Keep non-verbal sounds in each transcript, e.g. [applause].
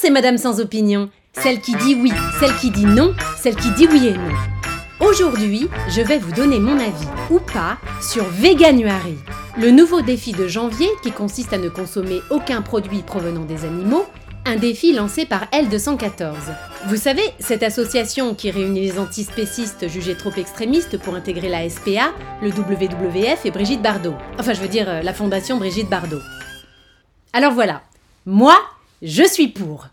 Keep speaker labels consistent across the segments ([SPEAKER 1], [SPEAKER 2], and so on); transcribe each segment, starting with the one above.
[SPEAKER 1] c'est Madame sans opinion. Celle qui dit oui, celle qui dit non, celle qui dit oui et non. Aujourd'hui, je vais vous donner mon avis, ou pas, sur Veganuary, le nouveau défi de janvier qui consiste à ne consommer aucun produit provenant des animaux, un défi lancé par L214. Vous savez, cette association qui réunit les antispécistes jugés trop extrémistes pour intégrer la SPA, le WWF et Brigitte Bardot. Enfin, je veux dire euh, la fondation Brigitte Bardot. Alors voilà, moi, je suis pour.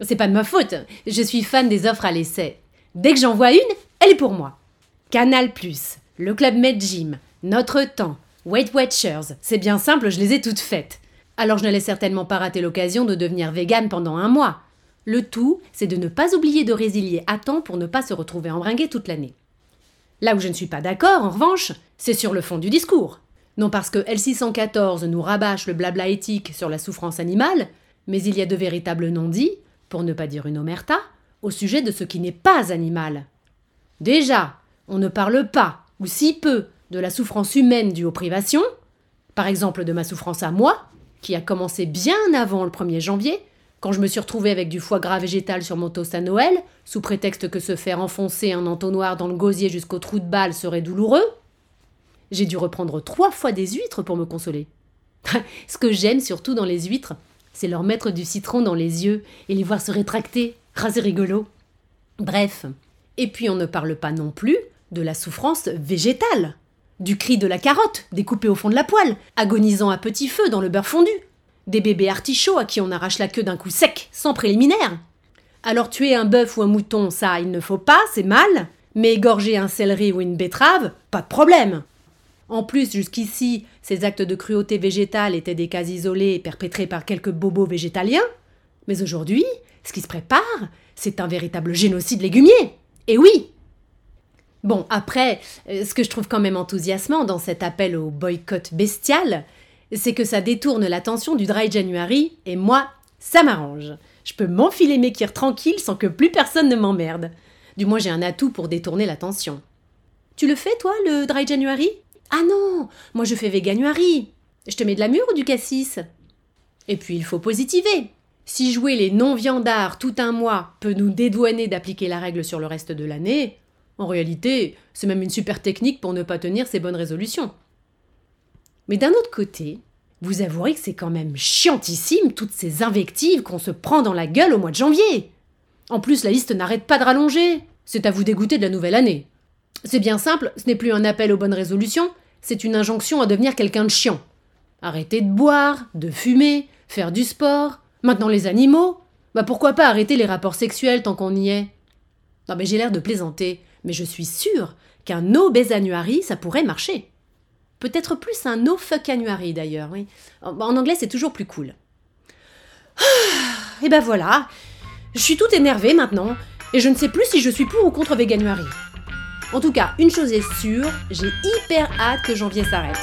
[SPEAKER 1] C'est pas de ma faute, je suis fan des offres à l'essai. Dès que j'en vois une, elle est pour moi. Canal+, le Club Med Gym, Notre Temps, Weight Watchers, c'est bien simple, je les ai toutes faites. Alors je n'allais certainement pas rater l'occasion de devenir vegan pendant un mois. Le tout, c'est de ne pas oublier de résilier à temps pour ne pas se retrouver embringué toute l'année. Là où je ne suis pas d'accord, en revanche, c'est sur le fond du discours. Non parce que L614 nous rabâche le blabla éthique sur la souffrance animale, mais il y a de véritables non-dits, pour ne pas dire une omerta, au sujet de ce qui n'est pas animal. Déjà, on ne parle pas, ou si peu, de la souffrance humaine due aux privations, par exemple de ma souffrance à moi, qui a commencé bien avant le 1er janvier, quand je me suis retrouvée avec du foie gras végétal sur mon toast à Noël, sous prétexte que se faire enfoncer un entonnoir dans le gosier jusqu'au trou de balle serait douloureux. J'ai dû reprendre trois fois des huîtres pour me consoler. [laughs] Ce que j'aime surtout dans les huîtres, c'est leur mettre du citron dans les yeux et les voir se rétracter. Ah, c'est rigolo. Bref. Et puis on ne parle pas non plus de la souffrance végétale. Du cri de la carotte, découpée au fond de la poêle, agonisant à petit feu dans le beurre fondu. Des bébés artichauts à qui on arrache la queue d'un coup sec, sans préliminaire. Alors tuer un bœuf ou un mouton, ça, il ne faut pas, c'est mal. Mais égorger un céleri ou une betterave, pas de problème. En plus, jusqu'ici, ces actes de cruauté végétale étaient des cas isolés perpétrés par quelques bobos végétaliens. Mais aujourd'hui, ce qui se prépare, c'est un véritable génocide légumier. Et oui Bon, après, euh, ce que je trouve quand même enthousiasmant dans cet appel au boycott bestial, c'est que ça détourne l'attention du Dry January, et moi, ça m'arrange. Je peux m'enfiler mes kirs tranquille sans que plus personne ne m'emmerde. Du moins, j'ai un atout pour détourner l'attention. Tu le fais, toi, le Dry January? Ah non, moi je fais véganuary. Je te mets de la mûre ou du cassis? Et puis il faut positiver. Si jouer les non-viandards tout un mois peut nous dédouaner d'appliquer la règle sur le reste de l'année, en réalité, c'est même une super technique pour ne pas tenir ses bonnes résolutions. Mais d'un autre côté, vous avouerez que c'est quand même chiantissime toutes ces invectives qu'on se prend dans la gueule au mois de janvier. En plus, la liste n'arrête pas de rallonger. C'est à vous dégoûter de la nouvelle année. C'est bien simple, ce n'est plus un appel aux bonnes résolutions, c'est une injonction à devenir quelqu'un de chiant. Arrêter de boire, de fumer, faire du sport, maintenant les animaux. Bah pourquoi pas arrêter les rapports sexuels tant qu'on y est? Non mais j'ai l'air de plaisanter, mais je suis sûre qu'un no besanuary, ça pourrait marcher. Peut-être plus un no fuckanuary d'ailleurs, oui. En anglais c'est toujours plus cool. Ah, et ben voilà, je suis toute énervée maintenant, et je ne sais plus si je suis pour ou contre veganuary. En tout cas, une chose est sûre, j'ai hyper hâte que janvier s'arrête.